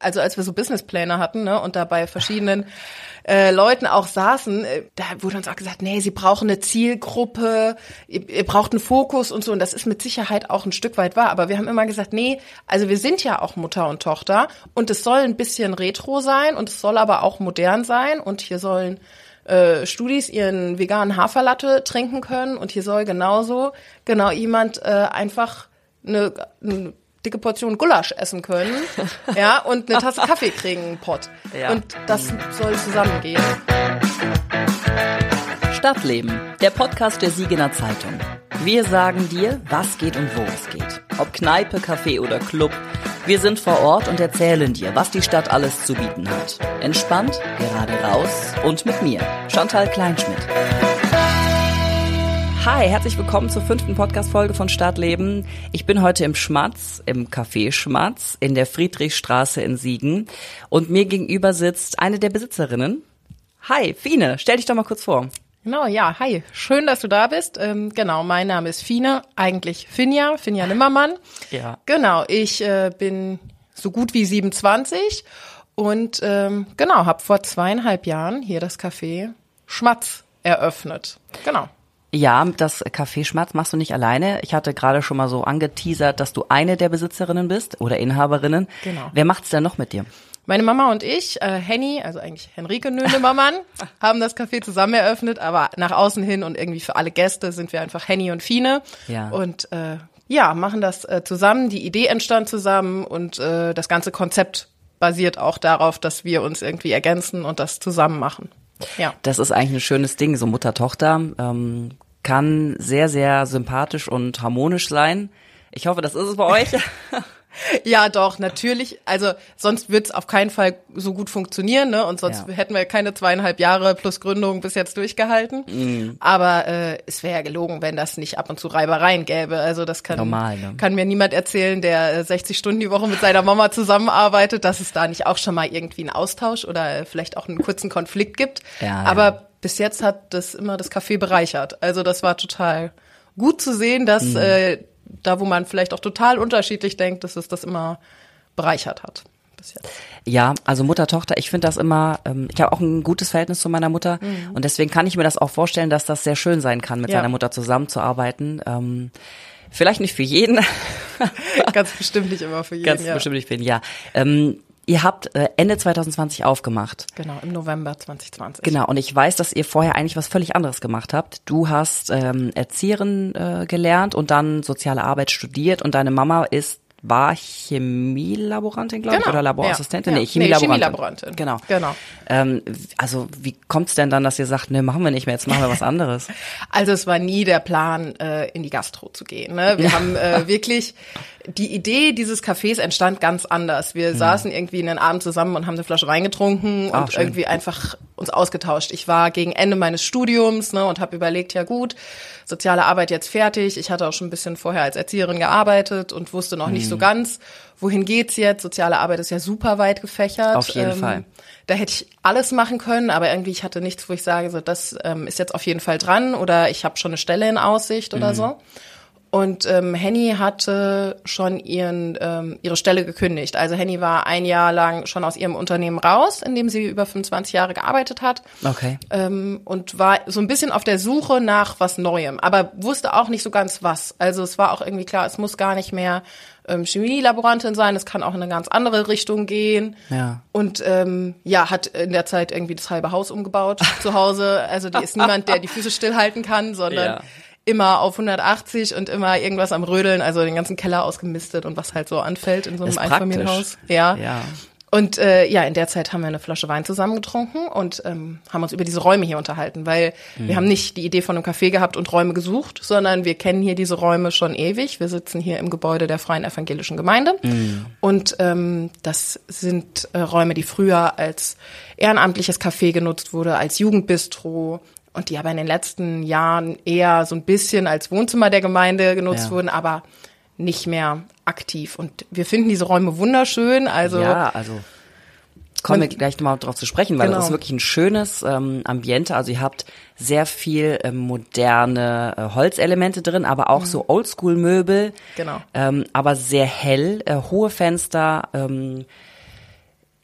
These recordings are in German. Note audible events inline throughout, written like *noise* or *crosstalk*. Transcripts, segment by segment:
Also als wir so Businesspläne hatten ne, und da bei verschiedenen äh, Leuten auch saßen, äh, da wurde uns auch gesagt, nee, sie brauchen eine Zielgruppe, ihr, ihr braucht einen Fokus und so. Und das ist mit Sicherheit auch ein Stück weit wahr. Aber wir haben immer gesagt, nee, also wir sind ja auch Mutter und Tochter und es soll ein bisschen retro sein und es soll aber auch modern sein und hier sollen äh, Studis ihren veganen Haferlatte trinken können und hier soll genauso genau jemand äh, einfach eine, eine dicke Portion Gulasch essen können, *laughs* ja, und eine Tasse Kaffee kriegen, einen Pott. Ja. Und das soll zusammengehen. Stadtleben, der Podcast der Siegener Zeitung. Wir sagen dir, was geht und wo es geht. Ob Kneipe, Café oder Club. Wir sind vor Ort und erzählen dir, was die Stadt alles zu bieten hat. Entspannt, gerade raus und mit mir, Chantal Kleinschmidt. Hi, herzlich willkommen zur fünften Podcast-Folge von Stadtleben. Ich bin heute im Schmatz, im Café Schmatz, in der Friedrichstraße in Siegen. Und mir gegenüber sitzt eine der Besitzerinnen. Hi, Fine, stell dich doch mal kurz vor. Genau, ja, hi. Schön, dass du da bist. Ähm, genau, mein Name ist Fine, eigentlich Finja, Finja Nimmermann. *laughs* Ja. Genau, ich äh, bin so gut wie 27 und ähm, genau, habe vor zweieinhalb Jahren hier das Café Schmatz eröffnet. Genau. Ja, das Café Schmatz machst du nicht alleine. Ich hatte gerade schon mal so angeteasert, dass du eine der Besitzerinnen bist oder Inhaberinnen. Genau. Wer macht's denn noch mit dir? Meine Mama und ich, äh, Henny, also eigentlich Henrike Nöhnemmermann, *laughs* haben das Café zusammen eröffnet, aber nach außen hin und irgendwie für alle Gäste sind wir einfach Henny und Fine. Ja. Und äh, ja, machen das äh, zusammen. Die Idee entstand zusammen und äh, das ganze Konzept basiert auch darauf, dass wir uns irgendwie ergänzen und das zusammen machen. Ja. Das ist eigentlich ein schönes Ding, so Mutter-Tochter. Ähm, kann sehr, sehr sympathisch und harmonisch sein. Ich hoffe, das ist es bei euch. *laughs* Ja, doch, natürlich. Also sonst wird's auf keinen Fall so gut funktionieren, ne? Und sonst Ja. hätten wir keine zweieinhalb Jahre plus Gründung bis jetzt durchgehalten. Mhm. Aber äh, es wäre ja gelogen, wenn das nicht ab und zu Reibereien gäbe. Also das kann, Normal, ne? kann mir niemand erzählen, der äh, 60 Stunden die Woche mit seiner Mama zusammenarbeitet, dass es da nicht auch schon mal irgendwie einen Austausch oder äh, vielleicht auch einen kurzen Konflikt gibt. Ja, Aber ja. bis jetzt hat das immer das Café bereichert. Also das war total gut zu sehen, dass Mhm. äh, da, wo man vielleicht auch total unterschiedlich denkt, dass es das immer bereichert hat. Ja, also Mutter, Tochter, ich finde das immer, ähm, ich habe auch ein gutes Verhältnis zu meiner Mutter und deswegen kann ich mir das auch vorstellen, dass das sehr schön sein kann, mit Mhm. Ja. seiner Mutter zusammenzuarbeiten. Ähm, vielleicht nicht für jeden, *laughs* Ganz bestimmt nicht immer für jeden. ganz ja. bestimmt nicht für jeden, ja. Ähm, ihr habt äh, Ende 2020 aufgemacht. Genau, im November 2020. Genau, und ich weiß, dass ihr vorher eigentlich was völlig anderes gemacht habt. Du hast ähm, Erzieherin äh, gelernt und dann soziale Arbeit studiert und deine Mama ist war Chemielaborantin, glaube ich, Genau, oder Laborassistentin? ja, Nee. Chemielaborantin. Nee, Chemielaborantin. Genau. Genau. Ähm, also wie kommt's denn dann, dass ihr sagt, ne, machen wir nicht mehr, jetzt machen wir was anderes? *laughs* Also es war nie der Plan, äh, in die Gastro zu gehen. Ne? Wir haben äh, wirklich, die Idee dieses Cafés entstand ganz anders. Wir saßen irgendwie in den Abend zusammen und haben eine Flasche Wein getrunken Ah, und schön. irgendwie einfach uns ausgetauscht. Ich war gegen Ende meines Studiums ne, und habe überlegt, ja gut, soziale Arbeit jetzt fertig. Ich hatte auch schon ein bisschen vorher als Erzieherin gearbeitet und wusste noch nicht so Mhm. ganz, wohin geht's jetzt. Soziale Arbeit ist ja super weit gefächert. Auf jeden Fall. Da hätte ich alles machen können, aber irgendwie ich hatte nichts, wo ich sage, so das ähm, ist jetzt auf jeden Fall dran oder ich habe schon eine Stelle in Aussicht Mhm. oder so. Und ähm, Henny hatte schon ihren, ähm, ihre Stelle gekündigt. Also Henny war ein Jahr lang schon aus ihrem Unternehmen raus, in dem sie über 25 Jahre gearbeitet hat Okay. ähm, und war so ein bisschen auf der Suche nach was Neuem, aber wusste auch nicht so ganz was. Also es war auch irgendwie klar, es muss gar nicht mehr ähm, Chemielaborantin sein, es kann auch in eine ganz andere Richtung gehen. Ja. Und ähm, ja, hat in der Zeit irgendwie das halbe Haus umgebaut zu Hause. Also die ist niemand, der die Füße stillhalten kann, sondern Ja. Immer auf 180 und immer irgendwas am Rödeln, also den ganzen Keller ausgemistet und was halt so anfällt in so einem. Einfamilienhaus. Ja. Ja. Und äh, ja, in der Zeit haben wir eine Flasche Wein zusammen getrunken und ähm, haben uns über diese Räume hier unterhalten, weil wir haben nicht die Idee von einem Café gehabt und Räume gesucht, sondern wir kennen hier diese Räume schon ewig. Wir sitzen hier im Gebäude der Freien Evangelischen Gemeinde und ähm, das sind äh, Räume, die früher als ehrenamtliches Café genutzt wurde, als Jugendbistro und die aber in den letzten Jahren eher so ein bisschen als Wohnzimmer der Gemeinde genutzt Ja. wurden, aber nicht mehr aktiv. Und wir finden diese Räume wunderschön. Also ja, also kommen wir gleich nochmal drauf zu sprechen, weil Genau. das ist wirklich ein schönes ähm, Ambiente. Also ihr habt sehr viel ähm, moderne äh, Holzelemente drin, aber auch so Oldschool-Möbel. Genau. Ähm, aber sehr hell, äh, hohe Fenster, ähm,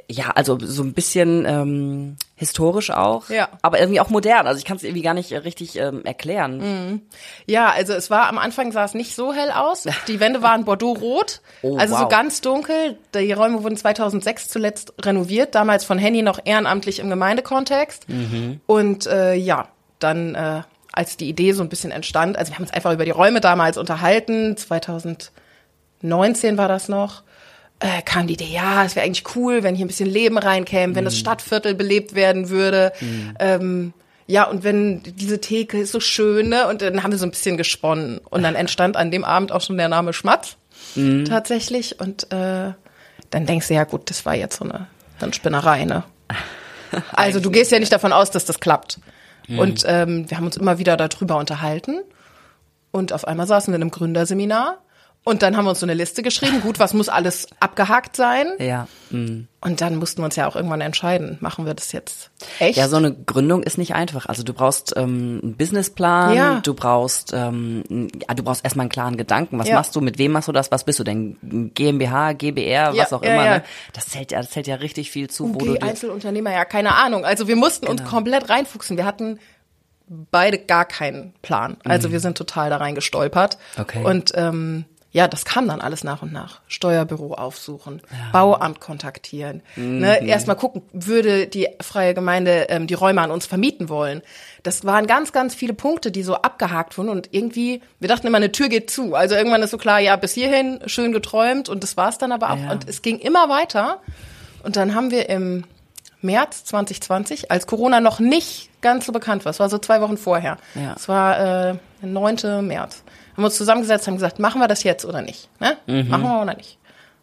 Ja, also so ein bisschen ähm, historisch auch, Ja. aber irgendwie auch modern. Also ich kann es irgendwie gar nicht äh, richtig ähm, erklären. Ja, also es war am Anfang sah es nicht so hell aus. *laughs* Die Wände waren Bordeaux-rot, Oh, also so wow. ganz dunkel. Die Räume wurden 2006 zuletzt renoviert, damals von Henny noch ehrenamtlich im Gemeindekontext. Mhm. Und äh, ja, dann äh, als die Idee so ein bisschen entstand, also wir haben uns einfach über die Räume damals unterhalten, 2019 war das noch. Äh, kam die Idee, ja, es wäre eigentlich cool, wenn hier ein bisschen Leben reinkäme, wenn Mhm. das Stadtviertel belebt werden würde. Ähm, ja, und wenn diese Theke ist so schön, ne? Und dann haben wir so ein bisschen gesponnen. Und dann entstand an dem Abend auch schon der Name Schmatz tatsächlich. Und äh, dann denkst du, ja gut, das war jetzt so eine, eine Spinnerei, ne? *laughs* Also du gehst ja nicht davon aus, dass das klappt. Und ähm, wir haben uns immer wieder darüber unterhalten. Und auf einmal saßen wir in einem Gründerseminar. Und dann haben wir uns so eine Liste geschrieben. Gut, was muss alles abgehakt sein? Ja. mm. Und dann mussten wir uns ja auch irgendwann entscheiden, machen wir das jetzt echt? Ja, so eine Gründung ist nicht einfach. Also du brauchst ähm, einen Businessplan, Ja. du brauchst ähm, du brauchst erstmal einen klaren Gedanken. Was Ja. machst du, mit wem machst du das? Was bist du denn? GmbH, GbR, was Ja, auch ja, immer, ne? Das zählt ja, das zählt ja richtig viel zu, wo du UG, Einzelunternehmer, ja, keine Ahnung. Also wir mussten Genau. uns komplett reinfuchsen. Wir hatten beide gar keinen Plan. Also wir sind total da rein gestolpert. Mhm. Okay. Und ähm, ja, das kam dann alles nach und nach. Steuerbüro aufsuchen, Bauamt kontaktieren. Mhm. Ne? Erstmal gucken, würde die freie Gemeinde ähm, die Räume an uns vermieten wollen. Das waren ganz, ganz viele Punkte, die so abgehakt wurden. Und irgendwie, wir dachten immer, eine Tür geht zu. Also irgendwann ist so klar, ja, bis hierhin, schön geträumt. Und das war's dann aber auch. Ja. Und es ging immer weiter. Und dann haben wir im März 2020, als Corona noch nicht ganz so bekannt war, es war so zwei Wochen vorher, Ja. es war äh, der 9. März, haben wir uns zusammengesetzt, haben gesagt, machen wir das jetzt oder nicht? Ne? Mhm. Machen wir oder nicht?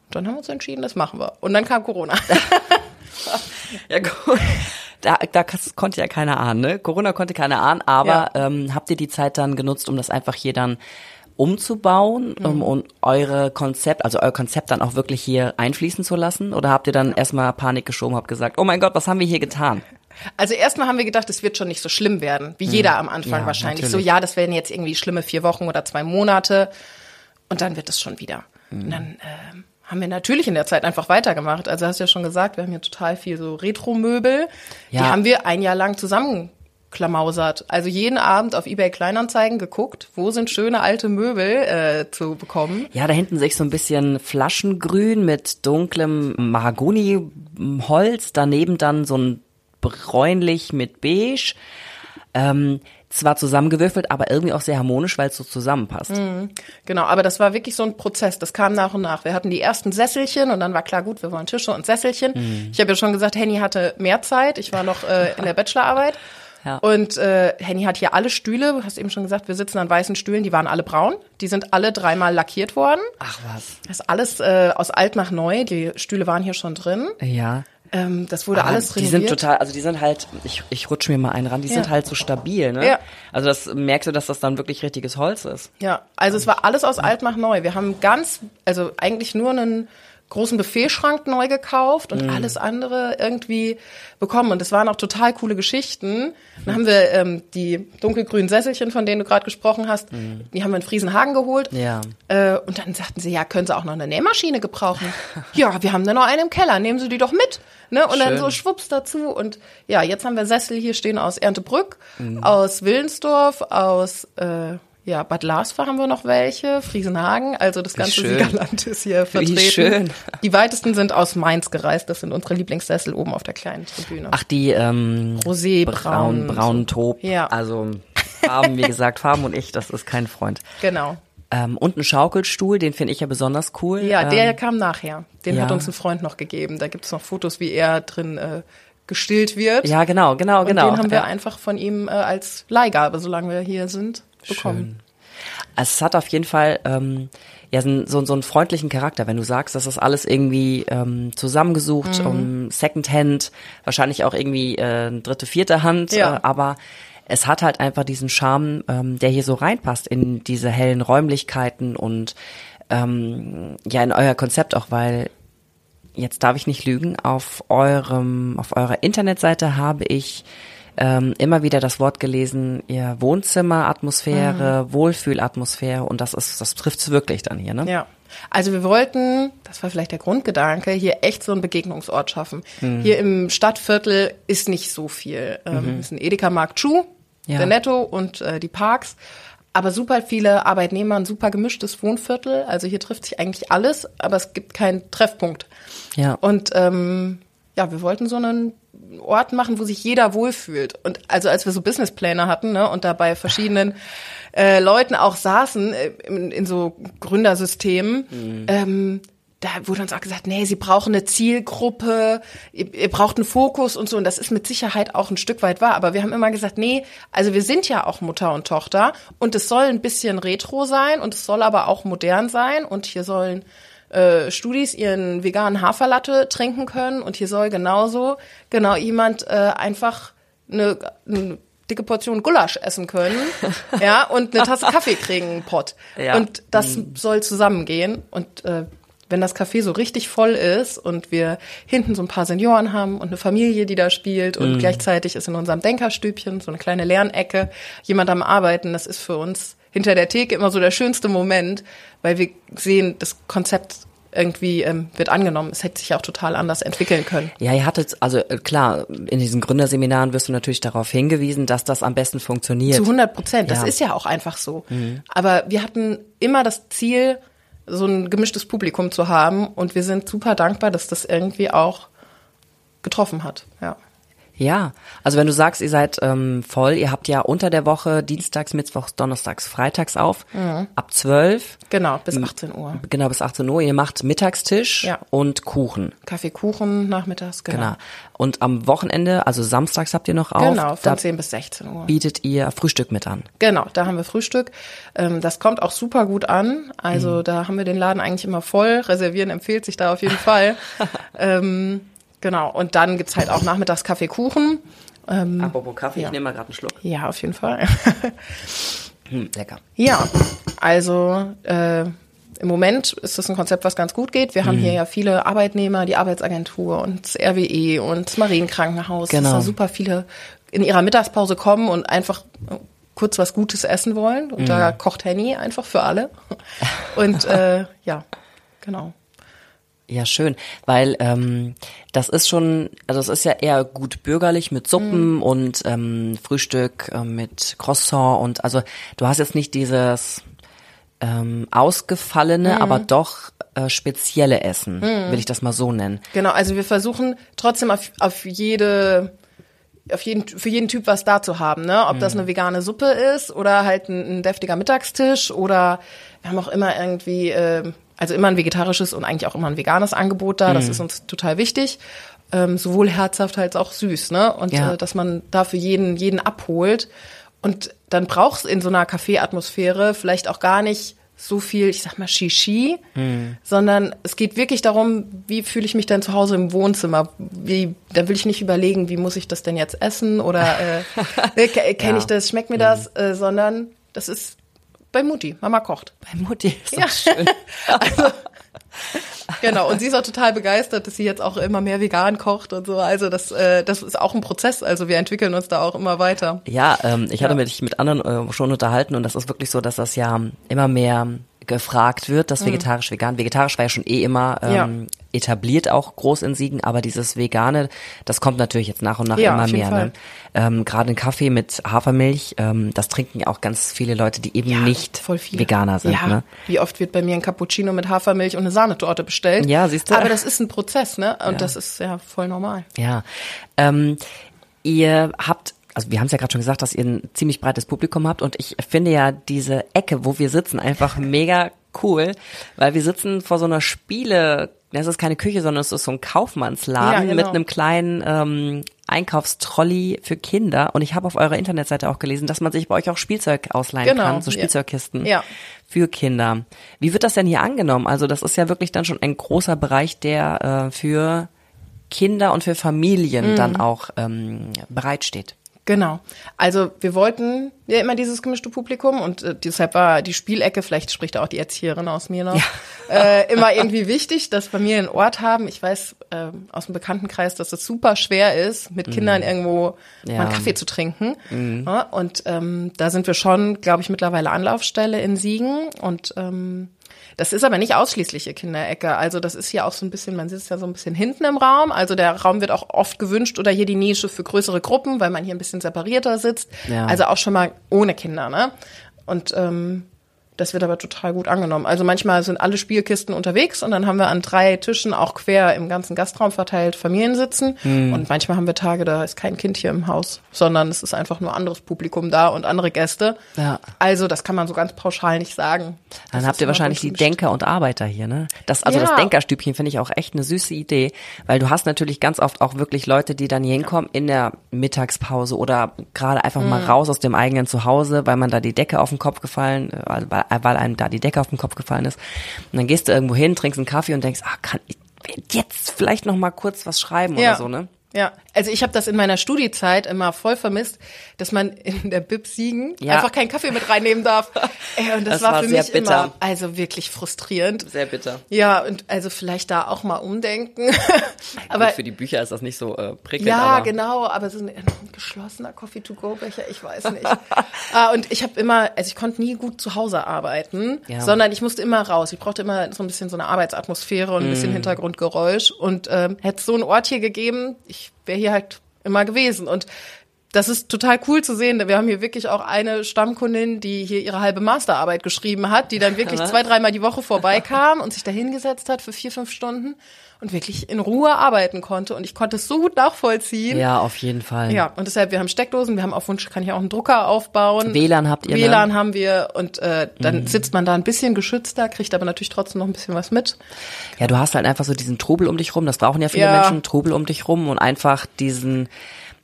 Und dann haben wir uns entschieden, das machen wir. Und dann kam Corona. *laughs* Ja, gut. Da, da konnte ja keiner ahnen, ne? Corona konnte keiner ahnen, aber Ja. ähm, habt ihr die Zeit dann genutzt, um das einfach hier dann umzubauen Mhm. um, und eure Konzept, also euer Konzept dann auch wirklich hier einfließen zu lassen? Oder habt ihr dann erstmal Panik geschoben, habt gesagt, oh mein Gott, was haben wir hier getan? Also erstmal haben wir gedacht, es wird schon nicht so schlimm werden, wie jeder am Anfang Ja, wahrscheinlich. natürlich. So, ja, das werden jetzt irgendwie schlimme vier Wochen oder zwei Monate und dann wird es schon wieder. Mhm. Und dann ähm, haben wir natürlich in der Zeit einfach weitergemacht. Also hast du ja schon gesagt, wir haben hier total viel so Retro-Möbel. Die Ja. haben wir ein Jahr lang zusammenklamausert. Also jeden Abend auf eBay Kleinanzeigen geguckt, wo sind schöne alte Möbel äh, zu bekommen. Ja, da hinten sehe ich so ein bisschen Flaschengrün mit dunklem Mahagoni-Holz, daneben dann so ein bräunlich mit beige. Ähm, zwar zusammengewürfelt, aber irgendwie auch sehr harmonisch, weil es so zusammenpasst. Genau, aber das war wirklich so ein Prozess, das kam nach und nach. Wir hatten die ersten Sesselchen und dann war klar, gut, wir wollen Tische und Sesselchen. Mhm. Ich habe ja schon gesagt, Henny hatte mehr Zeit, ich war noch äh, *laughs* in der Bachelorarbeit. Ja. Und äh, Henny hat hier alle Stühle, du hast eben schon gesagt, wir sitzen an weißen Stühlen, die waren alle braun. Die sind alle dreimal lackiert worden. Ach was. Das ist alles äh, aus alt nach neu, die Stühle waren hier schon drin. Ja. Ähm, das wurde Aber alles die renoviert. sind total, also die sind halt, ich, ich rutsche mir mal einen ran, die sind Ja. halt so stabil, ne? Ja. Also das merkst du, dass das dann wirklich richtiges Holz ist. Ja, also es war alles aus alt nach neu. Wir haben ganz, also eigentlich nur einen großen Buffetschrank neu gekauft und alles andere irgendwie bekommen. Und es waren auch total coole Geschichten. Dann haben wir ähm, die dunkelgrünen Sesselchen, von denen du gerade gesprochen hast, die haben wir in Friesenhagen geholt. Ja. Äh, und dann sagten sie, ja, können Sie auch noch eine Nähmaschine gebrauchen? *laughs* ja, wir haben da noch eine im Keller, nehmen Sie die doch mit. Ne? Und dann Schön. so schwupps dazu. Und ja, jetzt haben wir Sessel hier stehen aus Erntebrück, aus Willensdorf, aus äh, ja, Bad Larsfa haben wir noch welche, Friesenhagen, also das ganze schön. Siegerland ist hier vertreten. schön. Die weitesten sind aus Mainz gereist, das sind unsere Lieblingssessel oben auf der kleinen Tribüne. Ach, die ähm, Rosé, braun, braun, Taub. Ja. Also Farben, wie gesagt, Farben und ich, das ist kein Freund. Genau. Ähm, und ein Schaukelstuhl, den finde ich ja besonders cool. Ja, ähm, der kam nachher. Den ja. hat uns ein Freund noch gegeben. Da gibt's noch Fotos, wie er drin äh, gestillt wird. Ja, genau, genau, Und genau. den haben wir ja. einfach von ihm äh, als Leihgabe, solange wir hier sind, bekommen. Also es hat auf jeden Fall ähm, ja so, so, so einen freundlichen Charakter, wenn du sagst, das ist alles irgendwie ähm, zusammengesucht, Mhm. um Secondhand, wahrscheinlich auch irgendwie äh, dritte, vierte Hand, Ja. äh, aber es hat halt einfach diesen Charme, ähm, der hier so reinpasst in diese hellen Räumlichkeiten und ähm, ja in euer Konzept auch, weil jetzt darf ich nicht lügen, auf eurem, auf eurer Internetseite habe ich ähm, immer wieder das Wort gelesen, ihr Wohnzimmeratmosphäre, mhm. Wohlfühlatmosphäre und das ist, das trifft's wirklich dann hier, ne? Ja. Also wir wollten, das war vielleicht der Grundgedanke, hier echt so einen Begegnungsort schaffen. Mhm. Hier im Stadtviertel ist nicht so viel. Ähm, mhm. ist ein Edeka Markt Schuh, ja. der Netto und äh, die Parks. Aber super viele Arbeitnehmer, ein super gemischtes Wohnviertel. Also hier trifft sich eigentlich alles, aber es gibt keinen Treffpunkt. Ja. Und ähm, ja, wir wollten so einen Ort machen, wo sich jeder wohlfühlt. Und also als wir so Businesspläne hatten ne, und dabei verschiedenen *laughs* äh, Leuten auch saßen äh, in, in so Gründersystemen, mhm. ähm, da wurde uns auch gesagt, nee, sie brauchen eine Zielgruppe, ihr, ihr, braucht einen Fokus und so. Und das ist mit Sicherheit auch ein Stück weit wahr. Aber wir haben immer gesagt, nee, also wir sind ja auch Mutter und Tochter und es soll ein bisschen retro sein und es soll aber auch modern sein und hier sollen äh, Studis ihren veganen Haferlatte trinken können und hier soll genauso genau jemand äh, einfach eine, eine dicke Portion Gulasch essen können, *laughs* ja, und eine Tasse Kaffee kriegen, einen Pott. Ja. Und das mhm. soll zusammengehen und äh, wenn das Café so richtig voll ist und wir hinten so ein paar Senioren haben und eine Familie, die da spielt und mm. gleichzeitig ist in unserem Denkerstübchen so eine kleine Lernecke jemand am Arbeiten, das ist für uns hinter der Theke immer so der schönste Moment, weil wir sehen, das Konzept irgendwie ähm, wird angenommen. Es hätte sich auch total anders entwickeln können. Ja, ihr hattet, also äh, klar, in diesen Gründerseminaren wirst du natürlich darauf hingewiesen, dass das am besten funktioniert. Zu 100 Prozent, das ja. ist ja auch einfach so. Mhm. Aber wir hatten immer das Ziel, so ein gemischtes Publikum zu haben. Und wir sind super dankbar, dass das irgendwie auch getroffen hat. Ja. Ja, also wenn du sagst, ihr seid ähm, voll, ihr habt ja unter der Woche Dienstags, Mittwochs, Donnerstags, Freitags auf, mhm. ab 12. Genau, bis 18 Uhr. Genau, bis 18 Uhr. Ihr macht Mittagstisch ja. und Kuchen. Kaffee, Kuchen nachmittags, genau. genau. Und am Wochenende, also samstags habt ihr noch auf. Genau, von 10 bis 16 Uhr. Bietet ihr Frühstück mit an. Genau, da haben wir Frühstück. Ähm, das kommt auch super gut an. Also mhm. da haben wir den Laden eigentlich immer voll. Reservieren empfiehlt sich da auf jeden Fall. *laughs* ähm, Genau. Und dann gibt's halt auch nachmittags Kaffee, Kuchen. Ähm, Apropos Kaffee, ja. ich nehme mal gerade einen Schluck. Ja, auf jeden Fall. *laughs* hm, lecker. Ja, also äh, im Moment ist das ein Konzept, was ganz gut geht. Wir mhm. haben hier ja viele Arbeitnehmer, die Arbeitsagentur und das RWE und das Marienkrankenhaus. Genau. Dass da super viele in ihrer Mittagspause kommen und einfach kurz was Gutes essen wollen. Und mhm. da kocht Henny einfach für alle. Und äh, ja, genau. Ja, schön, weil ähm, das ist schon, also es ist ja eher gut bürgerlich mit Suppen mhm. und ähm, Frühstück äh, mit Croissant und also du hast jetzt nicht dieses ähm, ausgefallene, mhm. aber doch äh, spezielle Essen, mhm. will ich das mal so nennen. Genau, also wir versuchen trotzdem auf, auf jede auf jeden, für jeden Typ was da zu haben, ne? Ob das mhm. eine vegane Suppe ist oder halt ein, ein deftiger Mittagstisch oder wir haben auch immer irgendwie äh, also immer ein vegetarisches und eigentlich auch immer ein veganes Angebot da. Das mhm. ist uns total wichtig. Ähm, sowohl herzhaft als auch süß, ne? Und ja. äh, dass man dafür jeden, jeden abholt. Und dann brauchst in so einer Kaffeeatmosphäre vielleicht auch gar nicht so viel, ich sag mal, Shishi, mhm. sondern es geht wirklich darum, wie fühle ich mich denn zu Hause im Wohnzimmer? Wie, da will ich nicht überlegen, wie muss ich das denn jetzt essen oder äh, *laughs* kenne ja. ich das, schmeckt mir mhm. das, äh, sondern das ist bei Mutti. Mama kocht. Bei Mutti ist ja. schön. *laughs* also, genau. Und sie ist auch total begeistert, dass sie jetzt auch immer mehr vegan kocht und so. Also das, äh, das ist auch ein Prozess. Also wir entwickeln uns da auch immer weiter. Ja, ähm, ich hatte ja. mich mit anderen äh, schon unterhalten und das ist wirklich so, dass das ja immer mehr gefragt wird, das mhm. vegetarisch vegan. Vegetarisch war ja schon eh immer ähm, ja. Etabliert, auch groß in Siegen, aber dieses Vegane, das kommt natürlich jetzt nach und nach ja, immer mehr. Ne? Ähm, Gerade ein Kaffee mit Hafermilch, ähm, das trinken auch ganz viele Leute, die eben ja, nicht Veganer sind. Ja. Ne? Wie oft wird bei mir ein Cappuccino mit Hafermilch und eine Sahnetorte bestellt? Ja, siehst du. Aber das ist ein Prozess, ne? Und das ist ja voll normal. Ja. Ähm, ihr habt also wir haben es ja gerade schon gesagt, dass ihr ein ziemlich breites Publikum habt und ich finde ja diese Ecke, wo wir sitzen, einfach mega cool, weil wir sitzen vor so einer Spiele, das ist keine Küche, sondern es ist so ein Kaufmannsladen ja, genau. mit einem kleinen ähm, Einkaufstrolli für Kinder und ich habe auf eurer Internetseite auch gelesen, dass man sich bei euch auch Spielzeug ausleihen genau. kann, so Spielzeugkisten ja. für Kinder. Wie wird das denn hier angenommen? Also das ist ja wirklich dann schon ein großer Bereich, der äh, für Kinder und für Familien mhm. dann auch ähm, bereitsteht. Genau. Also wir wollten ja immer dieses gemischte Publikum und äh, deshalb war die Spielecke, vielleicht spricht auch die Erzieherin aus mir noch, ja. *laughs* äh, immer irgendwie wichtig, dass Familien einen Ort haben. Ich weiß äh, aus dem Bekanntenkreis, dass es super schwer ist, mit Kindern mhm. irgendwo ja. mal einen Kaffee zu trinken. Mhm. Ja, und ähm, da sind wir schon, glaube ich, mittlerweile Anlaufstelle in Siegen und ähm, das ist aber nicht ausschließlich ihr Kinderecke. Also das ist hier auch so ein bisschen, man sitzt ja so ein bisschen hinten im Raum. Also der Raum wird auch oft gewünscht oder hier die Nische für größere Gruppen, weil man hier ein bisschen separierter sitzt. Ja. Also auch schon mal ohne Kinder, ne? Und ähm, das wird aber total gut angenommen. Also manchmal sind alle Spielkisten unterwegs und dann haben wir an drei Tischen auch quer im ganzen Gastraum verteilt Familien sitzen. Mhm. Und manchmal haben wir Tage, da ist kein Kind hier im Haus, sondern es ist einfach nur anderes Publikum da und andere Gäste. Ja. Also das kann man so ganz pauschal nicht sagen. Dann das habt ihr wahrscheinlich die Denker und Arbeiter hier, ne? Das, also ja. das Denkerstübchen finde ich auch echt eine süße Idee, weil du hast natürlich ganz oft auch wirklich Leute, die dann hier hinkommen in der Mittagspause oder gerade einfach mhm. mal raus aus dem eigenen Zuhause, weil man da die Decke auf den Kopf gefallen, äh, weil weil einem da die Decke auf den Kopf gefallen ist. Und dann gehst du irgendwo hin, trinkst einen Kaffee und denkst, ah, kann ich jetzt vielleicht noch mal kurz was schreiben ja. oder so, ne? Ja, also ich habe das in meiner Studiezeit immer voll vermisst, dass man in der Bib Siegen ja. einfach keinen Kaffee mit reinnehmen darf. *laughs* Ey, und das, das war, war für mich bitter. immer also wirklich frustrierend. Sehr bitter. Ja, und also vielleicht da auch mal umdenken. *laughs* aber Gut, für die Bücher ist das nicht so äh, prickelnd. Ja, aber genau, aber so ein, ein geschlossener Coffee-to-go-Becher, ich weiß nicht. *laughs* ah, und ich habe immer, also ich konnte nie gut zu Hause arbeiten, ja. sondern ich musste immer raus. Ich brauchte immer so ein bisschen so eine Arbeitsatmosphäre und ein bisschen mm. Hintergrundgeräusch. Und ähm, hätte es so einen Ort hier gegeben, ich wäre hier halt immer gewesen. Und das ist total cool zu sehen. Wir haben hier wirklich auch eine Stammkundin, die hier ihre halbe Masterarbeit geschrieben hat, die dann wirklich *laughs* zwei, dreimal die Woche vorbeikam und sich da hingesetzt hat für vier, fünf Stunden und wirklich in Ruhe arbeiten konnte. Und ich konnte es so gut nachvollziehen. Ja, auf jeden Fall. Ja, und deshalb, wir haben Steckdosen, wir haben auf Wunsch, kann ich auch einen Drucker aufbauen. WLAN habt ihr? WLAN ne? haben wir und äh, dann mhm. sitzt man da ein bisschen geschützter, kriegt aber natürlich trotzdem noch ein bisschen was mit. Ja, du hast halt einfach so diesen Trubel um dich rum. Das brauchen ja viele ja. Menschen, Trubel um dich rum und einfach diesen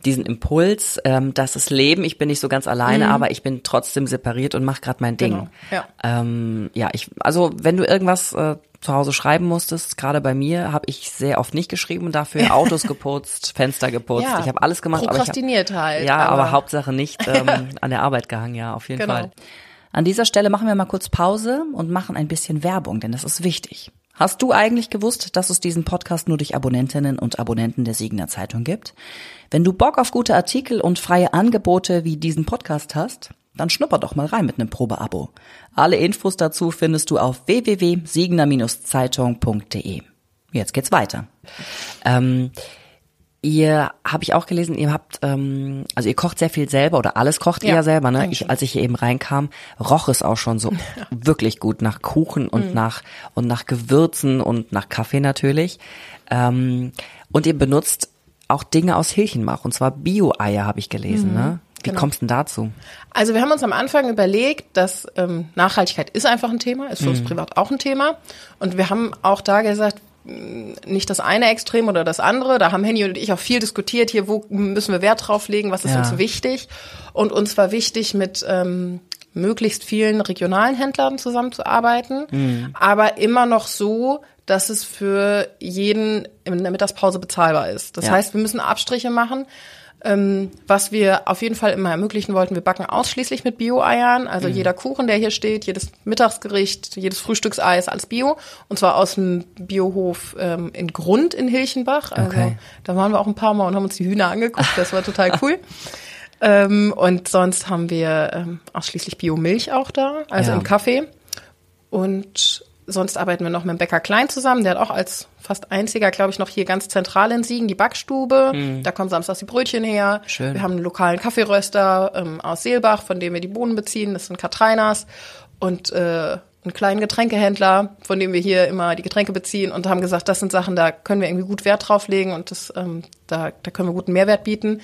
diesen Impuls, ähm, das ist Leben, ich bin nicht so ganz alleine, mhm. aber ich bin trotzdem separiert und mache gerade mein Ding. Genau. Ja. Ähm, ja, ich, also wenn du irgendwas äh, zu Hause schreiben musstest, gerade bei mir, habe ich sehr oft nicht geschrieben, dafür *laughs* Autos geputzt, Fenster geputzt, ja, ich habe alles gemacht. Prokrastiniert aber ich hab, halt. Ja, aber, aber Hauptsache nicht ähm, *laughs* an der Arbeit gehangen, ja, auf jeden genau. Fall. An dieser Stelle machen wir mal kurz Pause und machen ein bisschen Werbung, denn das ist wichtig. Hast du eigentlich gewusst, dass es diesen Podcast nur durch Abonnentinnen und Abonnenten der Siegener Zeitung gibt? Wenn du Bock auf gute Artikel und freie Angebote wie diesen Podcast hast, dann schnupper doch mal rein mit einem Probeabo. Alle Infos dazu findest du auf www.siegener-zeitung.de. Jetzt geht's weiter. Ähm, Ihr habe ich auch gelesen, ihr habt, ähm, also ihr kocht sehr viel selber oder alles kocht ihr ja, ja selber, ne? Ich, als ich hier eben reinkam, roch es auch schon so ja. *laughs* wirklich gut nach Kuchen und mhm. nach und nach Gewürzen und nach Kaffee natürlich. Ähm, und ihr benutzt auch Dinge aus Hähnchenmach und zwar Bio-Eier habe ich gelesen, mhm. ne? Wie genau. kommst du denn dazu? Also wir haben uns am Anfang überlegt, dass ähm, Nachhaltigkeit ist einfach ein Thema, ist für uns mhm. privat auch ein Thema. Und wir haben auch da gesagt, nicht das eine Extrem oder das andere. Da haben Henny und ich auch viel diskutiert. Hier, wo müssen wir Wert drauf legen? Was ist ja. uns wichtig? Und uns war wichtig, mit ähm, möglichst vielen regionalen Händlern zusammenzuarbeiten, mhm. aber immer noch so, dass es für jeden in der Mittagspause bezahlbar ist. Das ja. heißt, wir müssen Abstriche machen. Ähm, was wir auf jeden Fall immer ermöglichen wollten, wir backen ausschließlich mit Bio-Eiern. Also mhm. jeder Kuchen, der hier steht, jedes Mittagsgericht, jedes Frühstücksei ist alles Bio. Und zwar aus dem Biohof ähm, in Grund in Hilchenbach. Also okay. da waren wir auch ein paar Mal und haben uns die Hühner angeguckt. Das war total cool. *laughs* ähm, und sonst haben wir ähm, ausschließlich Biomilch auch da, also ja. im Kaffee. Und sonst arbeiten wir noch mit dem Bäcker Klein zusammen. Der hat auch als fast einziger, glaube ich, noch hier ganz zentral in Siegen die Backstube. Mhm. Da kommen samstags die Brötchen her. Schön. Wir haben einen lokalen Kaffeeröster ähm, aus Seelbach, von dem wir die Bohnen beziehen. Das sind Katreiners. Und äh, einen kleinen Getränkehändler, von dem wir hier immer die Getränke beziehen und haben gesagt, das sind Sachen, da können wir irgendwie gut Wert drauf legen und das, ähm, da, da können wir guten Mehrwert bieten.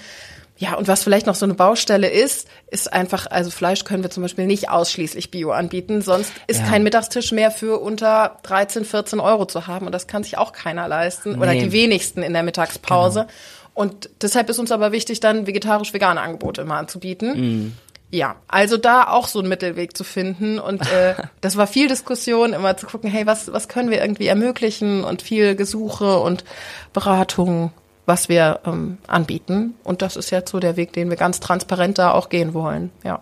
Ja, und was vielleicht noch so eine Baustelle ist, ist einfach, also Fleisch können wir zum Beispiel nicht ausschließlich Bio anbieten, sonst ist ja. kein Mittagstisch mehr für unter 13, 14 Euro zu haben und das kann sich auch keiner leisten nee. oder die wenigsten in der Mittagspause. Genau. Und deshalb ist uns aber wichtig, dann vegetarisch-vegane Angebote immer anzubieten. Mm. Ja, also da auch so einen Mittelweg zu finden und äh, *laughs* das war viel Diskussion, immer zu gucken, hey, was was können wir irgendwie ermöglichen und viel Gesuche und Beratung was wir ähm, anbieten. Und das ist jetzt so der Weg, den wir ganz transparent da auch gehen wollen. Ja.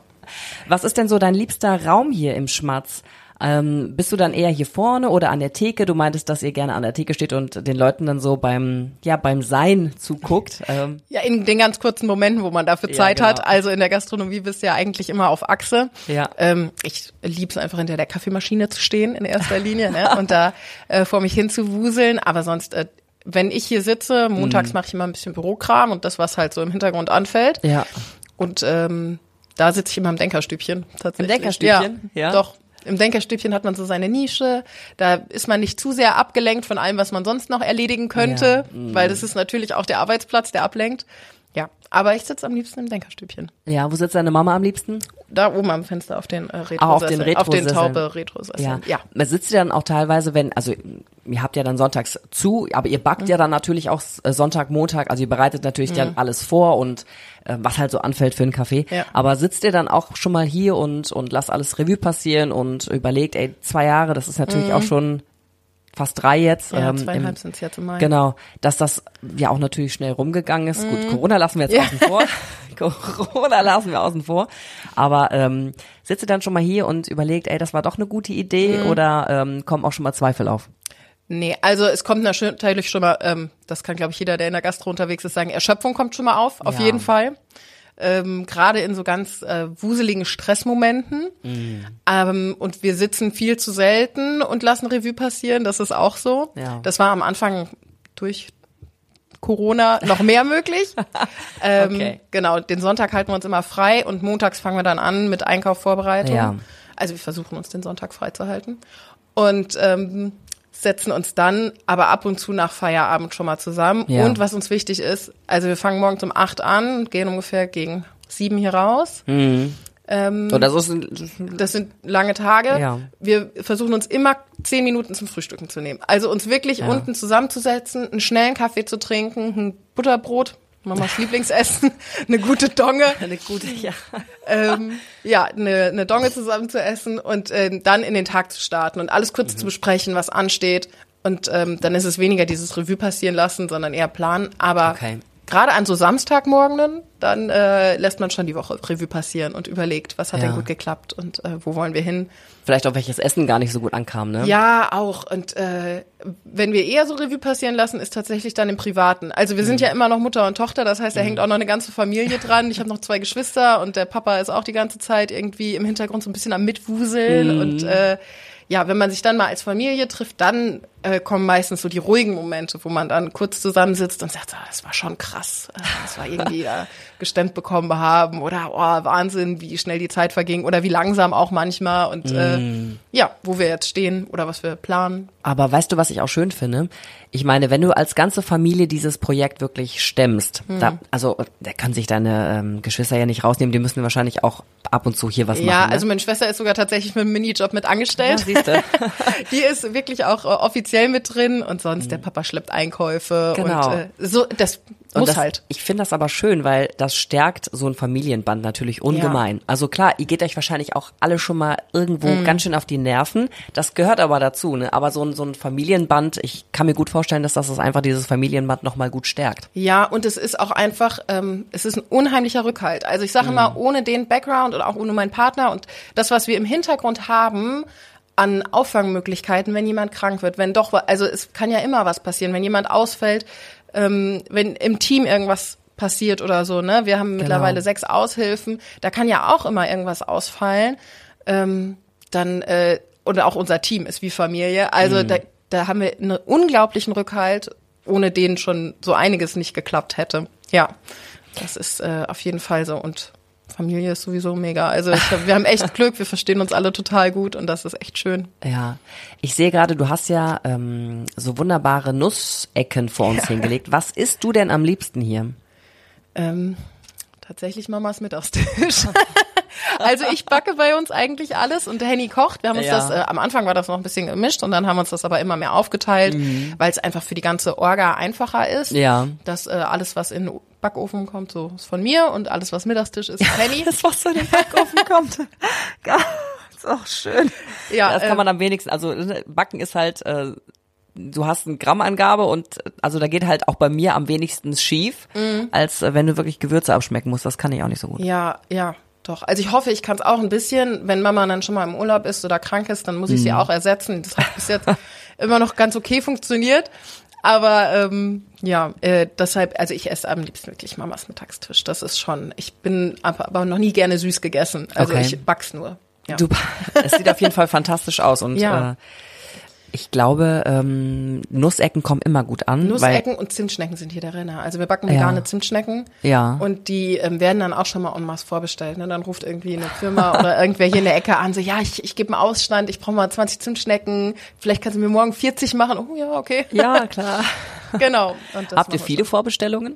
Was ist denn so dein liebster Raum hier im Schmatz? Ähm, bist du dann eher hier vorne oder an der Theke? Du meintest, dass ihr gerne an der Theke steht und den Leuten dann so beim, ja, beim Sein zuguckt. Ähm. Ja, in den ganz kurzen Momenten, wo man dafür Zeit ja, genau. hat. Also in der Gastronomie bist du ja eigentlich immer auf Achse. Ja. Ähm, ich liebe es einfach hinter der Kaffeemaschine zu stehen in erster Linie ne? *laughs* und da äh, vor mich hin zu wuseln. Aber sonst äh, wenn ich hier sitze, montags mhm. mache ich immer ein bisschen Bürokram und das, was halt so im Hintergrund anfällt. Ja. Und ähm, da sitze ich immer im Denkerstübchen tatsächlich. Im Denkerstübchen? Ja, ja. Doch. Im Denkerstübchen hat man so seine Nische. Da ist man nicht zu sehr abgelenkt von allem, was man sonst noch erledigen könnte, ja. mhm. weil das ist natürlich auch der Arbeitsplatz, der ablenkt. Aber ich sitze am liebsten im Denkerstübchen. Ja, wo sitzt deine Mama am liebsten? Da oben am Fenster auf den äh, retro ah, auf den retro Auf den taube retro Ja. ja. Man sitzt ja dann auch teilweise, wenn, also ihr habt ja dann sonntags zu, aber ihr backt mhm. ja dann natürlich auch äh, Sonntag, Montag, also ihr bereitet natürlich mhm. dann alles vor und äh, was halt so anfällt für einen Kaffee. Ja. Aber sitzt ihr dann auch schon mal hier und, und lasst alles Revue passieren und überlegt, ey, zwei Jahre, das ist natürlich mhm. auch schon fast drei jetzt. Ja, ähm, zweieinhalb sind es jetzt im Mai. Genau, dass das ja auch natürlich schnell rumgegangen ist. Mhm. Gut, Corona lassen wir jetzt ja. außen vor. *laughs* Corona lassen wir außen vor. Aber ähm, sitzt ihr dann schon mal hier und überlegt, ey, das war doch eine gute Idee mhm. oder ähm, kommen auch schon mal Zweifel auf? Nee, also es kommt natürlich schon mal, ähm, das kann glaube ich jeder, der in der Gastro unterwegs ist, sagen, Erschöpfung kommt schon mal auf, auf ja. jeden Fall ähm, gerade in so ganz äh, wuseligen Stressmomenten. Mhm. Ähm, und wir sitzen viel zu selten und lassen Revue passieren. Das ist auch so. Ja. Das war am Anfang durch Corona noch mehr *laughs* möglich. ähm, okay. Genau, den Sonntag halten wir uns immer frei und montags fangen wir dann an mit Einkaufvorbereitung. Ja. Also wir versuchen uns den Sonntag frei zu halten. Und ähm, setzen uns dann aber ab und zu nach Feierabend schon mal zusammen. Ja. Und was uns wichtig ist, also wir fangen morgens um acht an und gehen ungefähr gegen sieben hier raus. Mhm. Ähm, so, das, ist das sind lange Tage. Ja. Wir versuchen uns immer zehn Minuten zum Frühstücken zu nehmen. Also uns wirklich ja. unten zusammenzusetzen, einen schnellen Kaffee zu trinken, ein Butterbrot Mamas Lieblingsessen, *laughs* eine gute Donge. Eine gute, ja. Ähm, ja, eine, eine Donge zusammen zu essen und äh, dann in den Tag zu starten und alles kurz mhm. zu besprechen, was ansteht. Und ähm, dann ist es weniger dieses Revue passieren lassen, sondern eher planen. Aber okay gerade an so Samstagmorgenen, dann äh, lässt man schon die Woche Revue passieren und überlegt, was hat ja. denn gut geklappt und äh, wo wollen wir hin. Vielleicht auch welches Essen gar nicht so gut ankam, ne? Ja, auch. Und äh, wenn wir eher so Revue passieren lassen, ist tatsächlich dann im Privaten. Also wir sind mhm. ja immer noch Mutter und Tochter, das heißt, da mhm. hängt auch noch eine ganze Familie dran. Ich habe noch zwei Geschwister und der Papa ist auch die ganze Zeit irgendwie im Hintergrund so ein bisschen am Mitwuseln mhm. und äh, ja, wenn man sich dann mal als Familie trifft, dann äh, kommen meistens so die ruhigen Momente, wo man dann kurz zusammensitzt und sagt, ah, das war schon krass, äh, das war irgendwie da *laughs* gestemmt bekommen haben oder oh, Wahnsinn, wie schnell die Zeit verging oder wie langsam auch manchmal und äh, mm. ja, wo wir jetzt stehen oder was wir planen. Aber weißt du, was ich auch schön finde? Ich meine, wenn du als ganze Familie dieses Projekt wirklich stemmst, mm. da, also da kann sich deine ähm, Geschwister ja nicht rausnehmen, die müssen wahrscheinlich auch ab und zu hier was ja, machen. Ja, ne? also meine Schwester ist sogar tatsächlich mit einem Minijob mit angestellt. Ja, *laughs* die ist wirklich auch äh, offiziell mit drin und sonst mhm. der Papa schleppt Einkäufe genau. und äh, so das und muss das, halt. Ich finde das aber schön, weil das stärkt so ein Familienband natürlich ungemein. Ja. Also klar, ihr geht euch wahrscheinlich auch alle schon mal irgendwo mm. ganz schön auf die Nerven. Das gehört aber dazu, ne? Aber so ein, so ein Familienband, ich kann mir gut vorstellen, dass das, das einfach dieses Familienband nochmal gut stärkt. Ja, und es ist auch einfach, ähm, es ist ein unheimlicher Rückhalt. Also ich sage mm. immer, ohne den Background und auch ohne meinen Partner und das, was wir im Hintergrund haben, an Auffangmöglichkeiten, wenn jemand krank wird, wenn doch, also es kann ja immer was passieren, wenn jemand ausfällt, ähm, wenn im Team irgendwas passiert oder so, ne? Wir haben genau. mittlerweile sechs Aushilfen, da kann ja auch immer irgendwas ausfallen. Ähm, dann äh, und auch unser Team ist wie Familie. Also mhm. da, da haben wir einen unglaublichen Rückhalt, ohne den schon so einiges nicht geklappt hätte. Ja, das ist äh, auf jeden Fall so und Familie ist sowieso mega. Also glaub, wir haben echt *laughs* Glück, wir verstehen uns alle total gut und das ist echt schön. Ja, ich sehe gerade, du hast ja ähm, so wunderbare Nussecken vor uns ja. *laughs* hingelegt. Was isst du denn am liebsten hier? Ähm, tatsächlich Mamas Mittagstisch. *laughs* also ich backe bei uns eigentlich alles und Henny kocht. Wir haben uns ja. das, äh, am Anfang war das noch ein bisschen gemischt und dann haben wir uns das aber immer mehr aufgeteilt, mhm. weil es einfach für die ganze Orga einfacher ist. Ja. Dass äh, alles, was in Backofen kommt, so ist von mir und alles, was Mittagstisch ist, Penny. das, was in den Backofen *laughs* kommt. ist auch schön. Ja, das kann man ähm, am wenigsten, also ne, Backen ist halt äh, du hast eine Grammangabe und äh, also da geht halt auch bei mir am wenigsten schief, Mhm. als äh, wenn du wirklich Gewürze abschmecken musst. Das kann ich auch nicht so gut. Ja, ja, doch. Also ich hoffe, ich kann es auch ein bisschen, wenn Mama dann schon mal im Urlaub ist oder krank ist, dann muss ich Mhm. sie auch ersetzen. Das hat bis jetzt immer noch ganz okay funktioniert. Aber ähm, ja, äh, deshalb, also ich esse am liebsten wirklich Mamas Mittagstisch. Das ist schon, ich bin aber, aber noch nie gerne süß gegessen. Also Okay. ich back's nur. Ja. Du, *laughs* es sieht auf jeden Fall fantastisch aus und Ja. äh, ich glaube, ähm, Nussecken kommen immer gut an. Nussecken und Zimtschnecken sind hier der Renner. Also wir backen Ja. vegane Zimtschnecken. Ja. Und die ähm, werden dann auch schon mal en masse vorbestellt. Ne? Dann ruft irgendwie eine Firma oder irgendwer hier in der Ecke an, so, ja, ich, ich gebe einen Ausstand, ich brauche mal 20 Zimtschnecken, vielleicht kannst du mir morgen 40 machen. Oh ja, okay. Ja, *laughs* klar. genau. Habt ihr viele Vorbestellungen?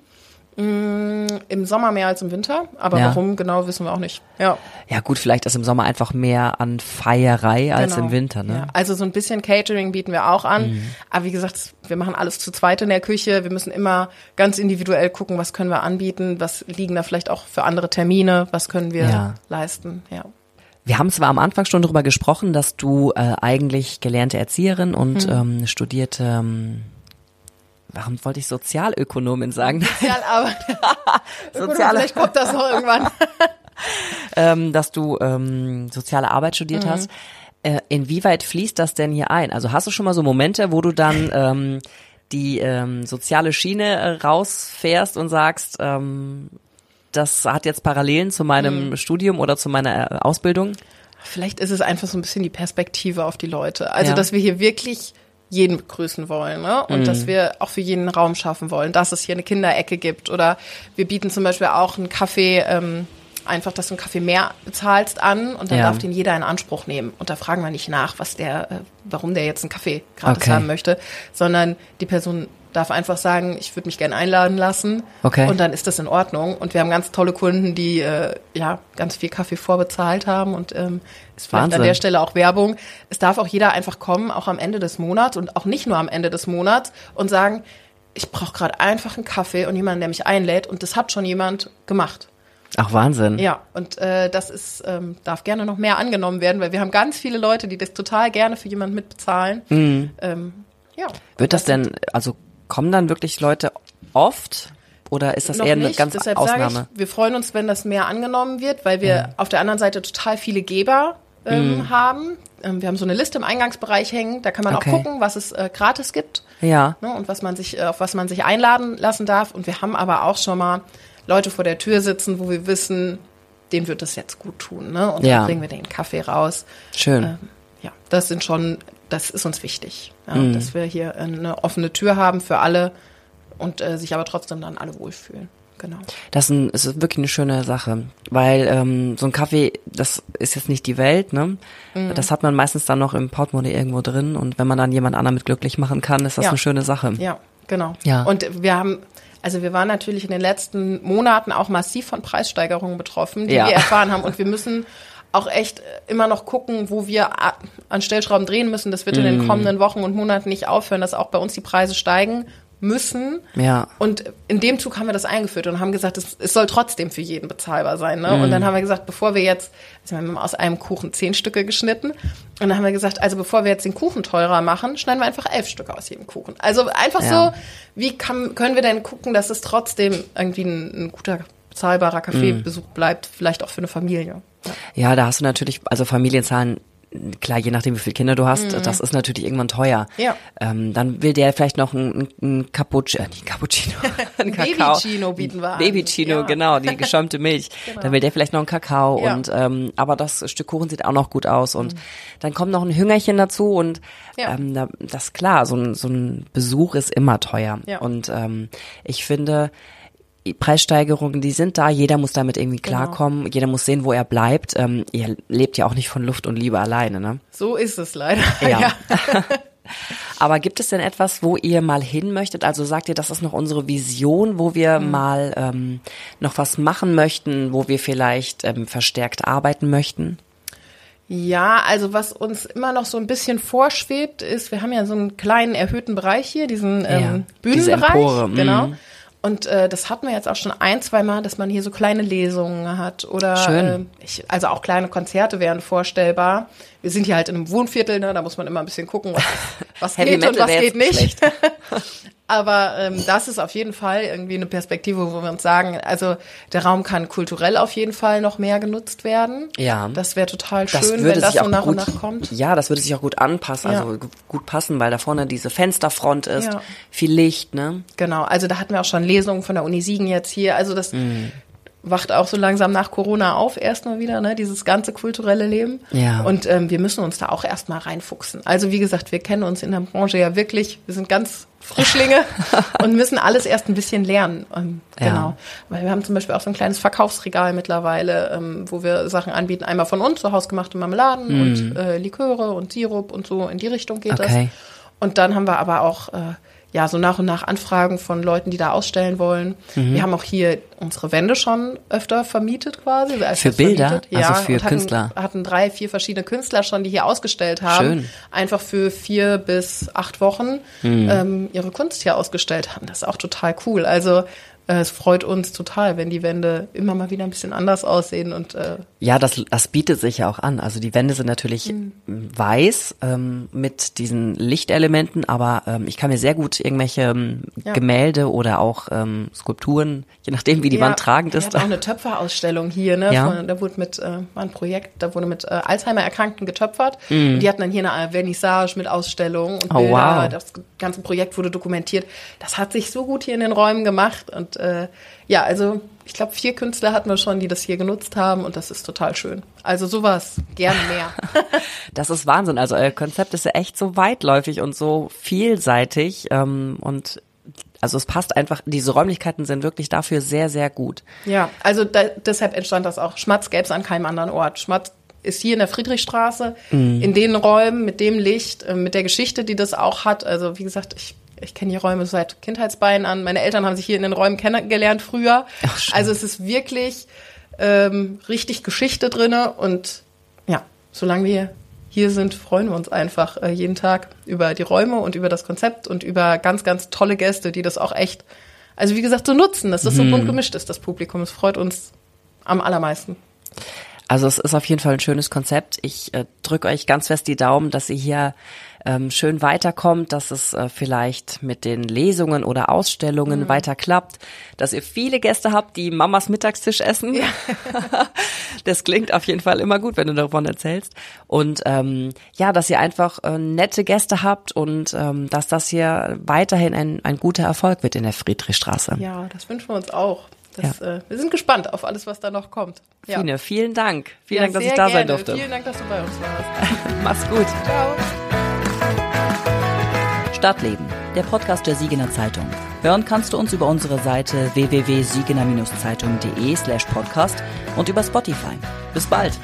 Wir. Im Sommer mehr als im Winter, aber Ja. warum genau wissen wir auch nicht. Ja, Ja gut, vielleicht ist im Sommer einfach mehr an Feierei als genau. im Winter, ne? Ja. Also so ein bisschen Catering bieten wir auch an. Mhm. Aber wie gesagt, wir machen alles zu zweit in der Küche. Wir müssen immer ganz individuell gucken, was können wir anbieten, was liegen da vielleicht auch für andere Termine, was können wir Ja. leisten. Ja. Wir haben zwar am Anfang schon darüber gesprochen, dass du äh, eigentlich gelernte Erzieherin und Mhm. ähm, studierte, ähm, warum wollte ich Sozialökonomin sagen, Sozialarbeit. *laughs* Soziale- Vielleicht kommt das noch irgendwann. *laughs* ähm, dass du ähm, soziale Arbeit studiert Mhm. hast. Äh, inwieweit fließt das denn hier ein? Also hast du schon mal so Momente, wo du dann ähm, die ähm, soziale Schiene äh, rausfährst und sagst, ähm, das hat jetzt Parallelen zu meinem Mhm. Studium oder zu meiner äh, Ausbildung? Vielleicht ist es einfach so ein bisschen die Perspektive auf die Leute. Also, Ja. dass wir hier wirklich jeden begrüßen wollen ne? und Mhm. dass wir auch für jeden einen Raum schaffen wollen, dass es hier eine Kinderecke gibt oder wir bieten zum Beispiel auch einen Kaffee, ähm, einfach, dass du einen Kaffee mehr bezahlst an und dann Ja. darf den jeder in Anspruch nehmen und da fragen wir nicht nach, was der, äh, warum der jetzt einen Kaffee gratis Okay. haben möchte, sondern die Person darf einfach sagen, ich würde mich gerne einladen lassen Okay. und dann ist das in Ordnung und wir haben ganz tolle Kunden, die äh, ja ganz viel Kaffee vorbezahlt haben und ähm, ist vielleicht Wahnsinn. an der Stelle auch Werbung. Es darf auch jeder einfach kommen, auch am Ende des Monats und auch nicht nur am Ende des Monats und sagen, ich brauche gerade einfach einen Kaffee und jemanden, der mich einlädt und das hat schon jemand gemacht. Ach Wahnsinn. Ja, und äh, das ist ähm, darf gerne noch mehr angenommen werden, weil wir haben ganz viele Leute, die das total gerne für jemanden mitbezahlen. Ähm, ja. Mhm. Wird das denn, also kommen dann wirklich Leute oft oder ist das Noch eher eine nicht, ganz deshalb Ausnahme? Sage ich, wir freuen uns, wenn das mehr angenommen wird, weil wir auf der anderen Seite total viele Geber ähm, Mhm. haben. Ähm, wir haben so eine Liste im Eingangsbereich hängen, da kann man Okay. auch gucken, was es äh, gratis gibt ja. ne, und was man sich, äh, auf was man sich einladen lassen darf. Und wir haben aber auch schon mal Leute vor der Tür sitzen, wo wir wissen, denen wird das jetzt gut tun. Ne? Und Ja. dann bringen wir den Kaffee raus. Schön. Ähm, ja, das sind schon, das ist uns wichtig, ja, Mhm. dass wir hier eine offene Tür haben für alle und äh, sich aber trotzdem dann alle wohlfühlen. Genau. Das ist, ist wirklich eine schöne Sache, weil ähm, so ein Kaffee, das ist jetzt nicht die Welt, ne? Mhm. Das hat man meistens dann noch im Portemonnaie irgendwo drin und wenn man dann jemand anderen mit glücklich machen kann, ist das Ja. eine schöne Sache. Ja, genau. Ja. Und wir haben, also wir waren natürlich in den letzten Monaten auch massiv von Preissteigerungen betroffen, die Ja. wir erfahren haben. Und wir müssen *laughs* auch echt immer noch gucken, wo wir a- an Stellschrauben drehen müssen. Das wird in Mhm. den kommenden Wochen und Monaten nicht aufhören, dass auch bei uns die Preise steigen müssen. Ja. Und in dem Zug haben wir das eingeführt und haben gesagt, es, es soll trotzdem für jeden bezahlbar sein. Ne? Mhm. Und dann haben wir gesagt, bevor wir jetzt, also wir haben aus einem Kuchen zehn Stücke geschnitten und dann haben wir gesagt, also bevor wir jetzt den Kuchen teurer machen, schneiden wir einfach elf Stücke aus jedem Kuchen. Also einfach Ja. so, wie kann, können wir denn gucken, dass es trotzdem irgendwie ein, ein guter, bezahlbarer Kaffeebesuch bleibt, vielleicht auch für eine Familie. Ja. Ja, da hast du natürlich, also Familienzahlen, klar, je nachdem, wie viele Kinder du hast, Mhm. das ist natürlich irgendwann teuer. Ja. Ähm, dann will der vielleicht noch ein, ein Cappuccino, äh, nicht Cappuccino, *laughs* *laughs* ein Kakao. Babychino bieten wir an. Babychino, Ja. genau, die *laughs* geschäumte Milch. Dann will der vielleicht noch einen Kakao Ja. und ähm, aber das Stück Kuchen sieht auch noch gut aus und dann kommt noch ein Hüngerchen dazu und Ja. ähm, da, das ist klar, so ein, so ein Besuch ist immer teuer. Ja. Und ähm, ich finde, Preissteigerungen, die sind da, jeder muss damit irgendwie Genau. klarkommen, jeder muss sehen, wo er bleibt. Ähm, ihr lebt ja auch nicht von Luft und Liebe alleine, ne? So ist es leider. Ja. *laughs* *laughs* Aber gibt es denn etwas, wo ihr mal hin möchtet? Also sagt ihr, das ist noch unsere Vision, wo wir Mhm. mal ähm, noch was machen möchten, wo wir vielleicht ähm, verstärkt arbeiten möchten? Ja, also was uns immer noch so ein bisschen vorschwebt, ist, wir haben ja so einen kleinen erhöhten Bereich hier, diesen Ja, ähm, diese Bühnenbereich. Empore, mhm. Genau. Und äh, das hatten wir jetzt auch schon ein, zwei Mal, dass man hier so kleine Lesungen hat oder. Äh, ich, also auch kleine Konzerte wären vorstellbar. Wir sind hier halt in einem Wohnviertel, ne? da muss man immer ein bisschen gucken, was, *laughs* was geht und was geht nicht. *laughs* Aber ähm, das ist auf jeden Fall irgendwie eine Perspektive, wo wir uns sagen, also der Raum kann kulturell auf jeden Fall noch mehr genutzt werden. Ja. Das wäre total Das schön, würde wenn das so nach gut, und nach kommt. Ja, das würde sich auch gut anpassen, Ja. also gu- gut passen, weil da vorne diese Fensterfront ist, Ja. viel Licht, ne? Genau, also da hatten wir auch schon Lesungen von der Uni Siegen jetzt hier. Also das wacht auch so langsam nach Corona auf erstmal wieder, ne, dieses ganze kulturelle Leben. Ja. Und ähm, wir müssen uns da auch erstmal reinfuchsen. Also wie gesagt, wir kennen uns in der Branche ja wirklich, wir sind ganz Frischlinge *laughs* und müssen alles erst ein bisschen lernen. Ähm, Ja. Genau. Weil wir haben zum Beispiel auch so ein kleines Verkaufsregal mittlerweile, ähm, wo wir Sachen anbieten. Einmal von uns, so hausgemachte Marmeladen und äh, Liköre und Sirup und so in die Richtung geht das. Okay. Und dann haben wir aber auch äh, ja so nach und nach Anfragen von Leuten, die da ausstellen wollen. Mhm. Wir haben auch hier unsere Wände schon öfter vermietet quasi. als Für Bilder? vermietet. Also ja, für und hatten, Künstler? Hatten drei, vier verschiedene Künstler schon, die hier ausgestellt haben. Schön. Einfach für vier bis acht Wochen Mhm. ähm, ihre Kunst hier ausgestellt haben. Das ist auch total cool. Also es freut uns total, wenn die Wände immer mal wieder ein bisschen anders aussehen und äh, Ja, das, das bietet sich ja auch an. Also die Wände sind natürlich Mhm. weiß ähm, mit diesen Lichtelementen, aber ähm, ich kann mir sehr gut irgendwelche ähm, Ja. Gemälde oder auch ähm, Skulpturen, je nachdem wie die Wand tragend Wir ist. hatten auch eine *laughs* Töpferausstellung hier, ne? Ja. Von, da wurde mit, äh, war ein Projekt, da wurde mit äh, Alzheimer-Erkrankten getöpfert. Mhm. Und die hatten dann hier eine Vernissage mit Ausstellung und Oh, Bilder. wow. Das ganze Projekt wurde dokumentiert. Das hat sich so gut hier in den Räumen gemacht. Und äh, ja, also ich glaube, vier Künstler hatten wir schon, die das hier genutzt haben und das ist total schön. Also sowas, gerne mehr. *laughs* Das ist Wahnsinn. Also euer Konzept ist ja echt so weitläufig und so vielseitig ähm, und also es passt einfach. Diese Räumlichkeiten sind wirklich dafür sehr, sehr gut. Ja, also da, deshalb entstand das auch. Schmatz gäbe es an keinem anderen Ort. Schmatz ist hier in der Friedrichstraße, in den Räumen, mit dem Licht, äh, mit der Geschichte, die das auch hat. Also wie gesagt, ich, ich kenne die Räume seit Kindheitsbeinen an. Meine Eltern haben sich hier in den Räumen kennengelernt früher. Ach, also es ist wirklich ähm, richtig Geschichte drinne und ja, solange wir hier sind, freuen wir uns einfach äh, jeden Tag über die Räume und über das Konzept und über ganz, ganz tolle Gäste, die das auch echt, also wie gesagt, so nutzen, dass das so bunt gemischt ist, das Publikum. Es freut uns am allermeisten. Also es ist auf jeden Fall ein schönes Konzept. Ich äh, drücke euch ganz fest die Daumen, dass ihr hier ähm, schön weiterkommt, dass es äh, vielleicht mit den Lesungen oder Ausstellungen weiter klappt, dass ihr viele Gäste habt, die Mamas Mittagstisch essen. *laughs* das klingt auf jeden Fall immer gut, wenn du davon erzählst. Und ähm, ja, dass ihr einfach äh, nette Gäste habt und ähm, dass das hier weiterhin ein, ein guter Erfolg wird in der Friedrichstraße. Ja, das wünschen wir uns auch. Das, äh, wir sind gespannt auf alles, was da noch kommt. Ja. Fine, vielen Dank. Vielen Ja, Dank, dass ich da sein gerne. durfte. Vielen Dank, dass du bei uns warst. *laughs* Mach's gut. Ciao. Stadtleben, der Podcast der Siegener Zeitung. Hören kannst du uns über unsere Seite www.siegener-zeitung.de slash podcast und über Spotify. Bis bald.